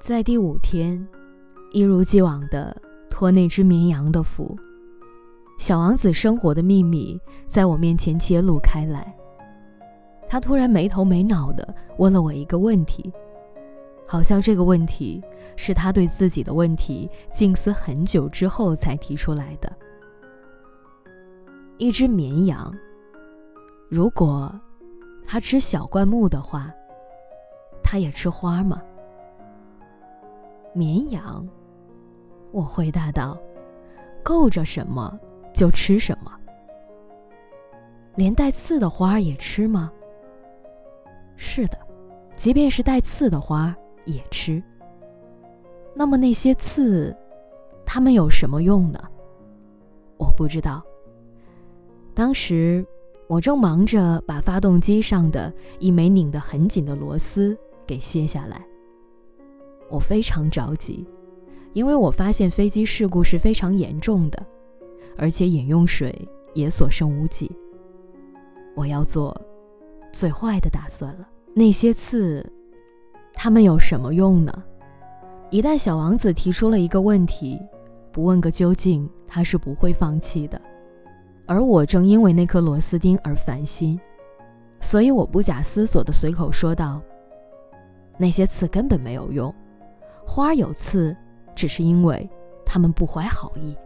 在第五天，一如既往的托那只绵羊的福，小王子生活的秘密在我面前揭露开来。他突然没头没脑的问了我一个问题，好像这个问题是他对自己的问题静思很久之后才提出来的。一只绵羊，如果它吃小灌木的话，它也吃花吗？绵羊，我回答道：“够着什么就吃什么。连带刺的花也吃吗？是的，即便是带刺的花也吃。那么那些刺，它们有什么用呢？我不知道。当时我正忙着把发动机上的一枚拧得很紧的螺丝给卸下来。”我非常着急，因为我发现飞机事故是非常严重的，而且饮用水也所剩无几。我要做最坏的打算了。那些刺，它们有什么用呢？一旦小王子提出了一个问题，不问个究竟，他是不会放弃的。而我正因为那颗螺丝钉而烦心，所以我不假思索地随口说道：“那些刺根本没有用。”花有刺，只是因为他们不怀好意。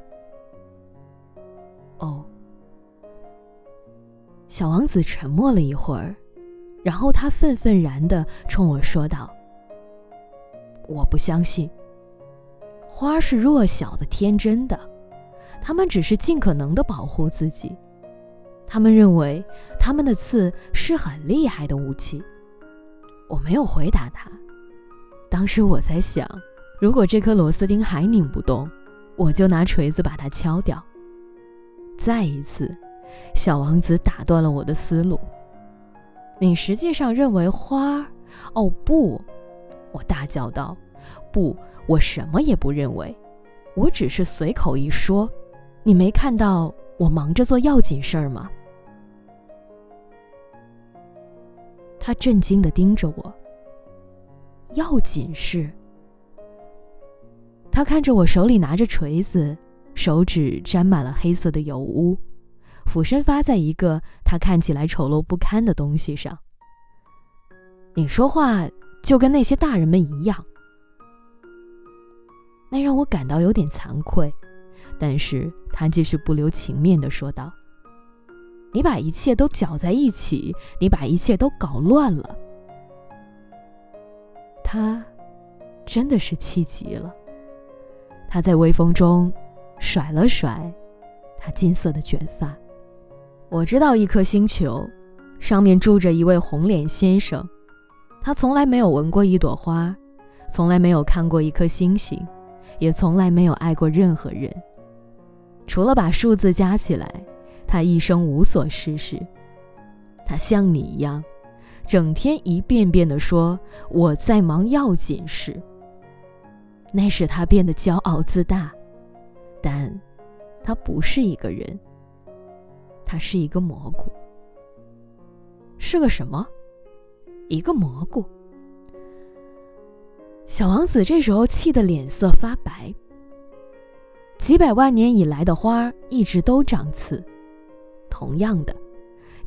哦，小王子沉默了一会儿，然后他愤愤然地冲我说道：“我不相信，花是弱小的、天真的，他们只是尽可能地保护自己。他们认为他们的刺是很厉害的武器。”我没有回答他。当时我在想，如果这颗螺丝钉还拧不动，我就拿锤子把它敲掉。再一次，小王子打断了我的思路。你实际上认为花？哦不！我大叫道：“不，我什么也不认为，我只是随口一说。你没看到我忙着做要紧事儿吗？”他震惊地盯着我。要紧事。他看着我手里拿着锤子，手指沾满了黑色的油污，俯身发在一个他看起来丑陋不堪的东西上。你说话就跟那些大人们一样，那让我感到有点惭愧。但是他继续不留情面地说道：“你把一切都搅在一起，你把一切都搞乱了。”他真的是气极了。他在微风中甩了甩他金色的卷发。我知道一颗星球，上面住着一位红脸先生。他从来没有闻过一朵花，从来没有看过一颗星星，也从来没有爱过任何人。除了把数字加起来，他一生无所事事。他像你一样。整天一遍遍地说我在忙要紧事，那使他变得骄傲自大。但，他不是一个人，他是一个蘑菇。是个什么？一个蘑菇。小王子这时候气得脸色发白。几百万年以来的花一直都长刺，同样的。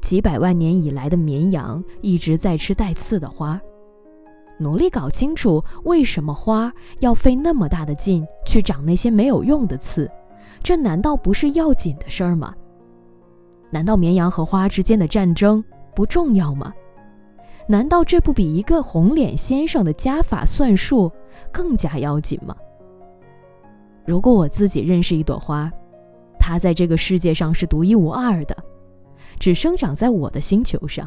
几百万年以来的绵羊一直在吃带刺的花，努力搞清楚为什么花要费那么大的劲去长那些没有用的刺，这难道不是要紧的事儿吗？难道绵羊和花之间的战争不重要吗？难道这不比一个红脸先生的加法算术更加要紧吗？如果我自己认识一朵花，它在这个世界上是独一无二的。只生长在我的星球上，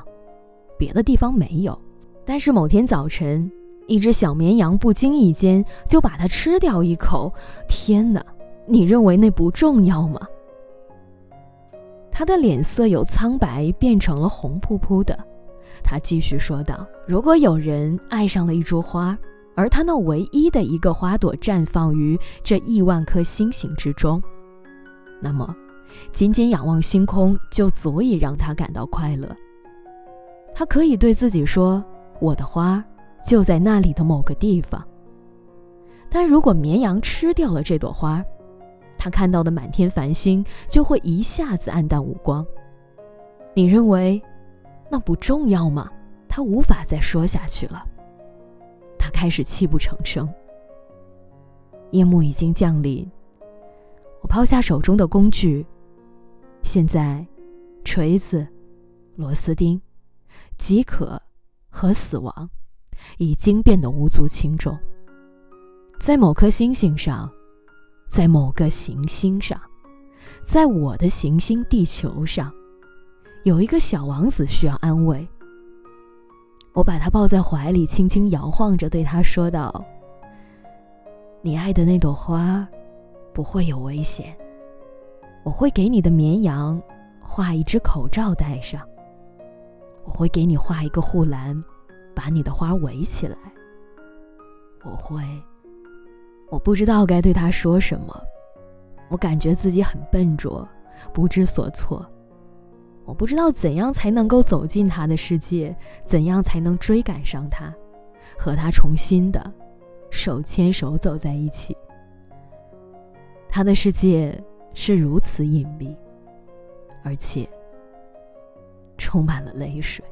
别的地方没有。但是某天早晨，一只小绵羊不经意间就把它吃掉一口。天哪，你认为那不重要吗？他的脸色由苍白变成了红扑扑的。他继续说道：“如果有人爱上了一株花，而他那唯一的一个花朵绽放于这亿万颗星星之中，那么……”仅仅仰望星空就足以让他感到快乐。他可以对自己说：“我的花就在那里的某个地方。”但如果绵羊吃掉了这朵花，他看到的满天繁星就会一下子黯淡无光。你认为那不重要吗？他无法再说下去了。开始泣不成声。夜幕已经降临，我抛下手中的工具。现在，锤子、螺丝钉、饥渴和死亡已经变得无足轻重。在某颗星星上，在某个行星上，在我的行星地球上，有一个小王子需要安慰。我把他抱在怀里，轻轻摇晃着，对他说道：“你爱的那朵花，不会有危险。我会给你的绵羊画一只口罩戴上。我会给你画一个护栏，把你的花围起来。我会。”我不知道该对他说什么，我感觉自己很笨拙，不知所措。我不知道怎样才能够走进他的世界，怎样才能追赶上他，和他重新的手牵手走在一起。他的世界是如此隐蔽，而且充满了泪水。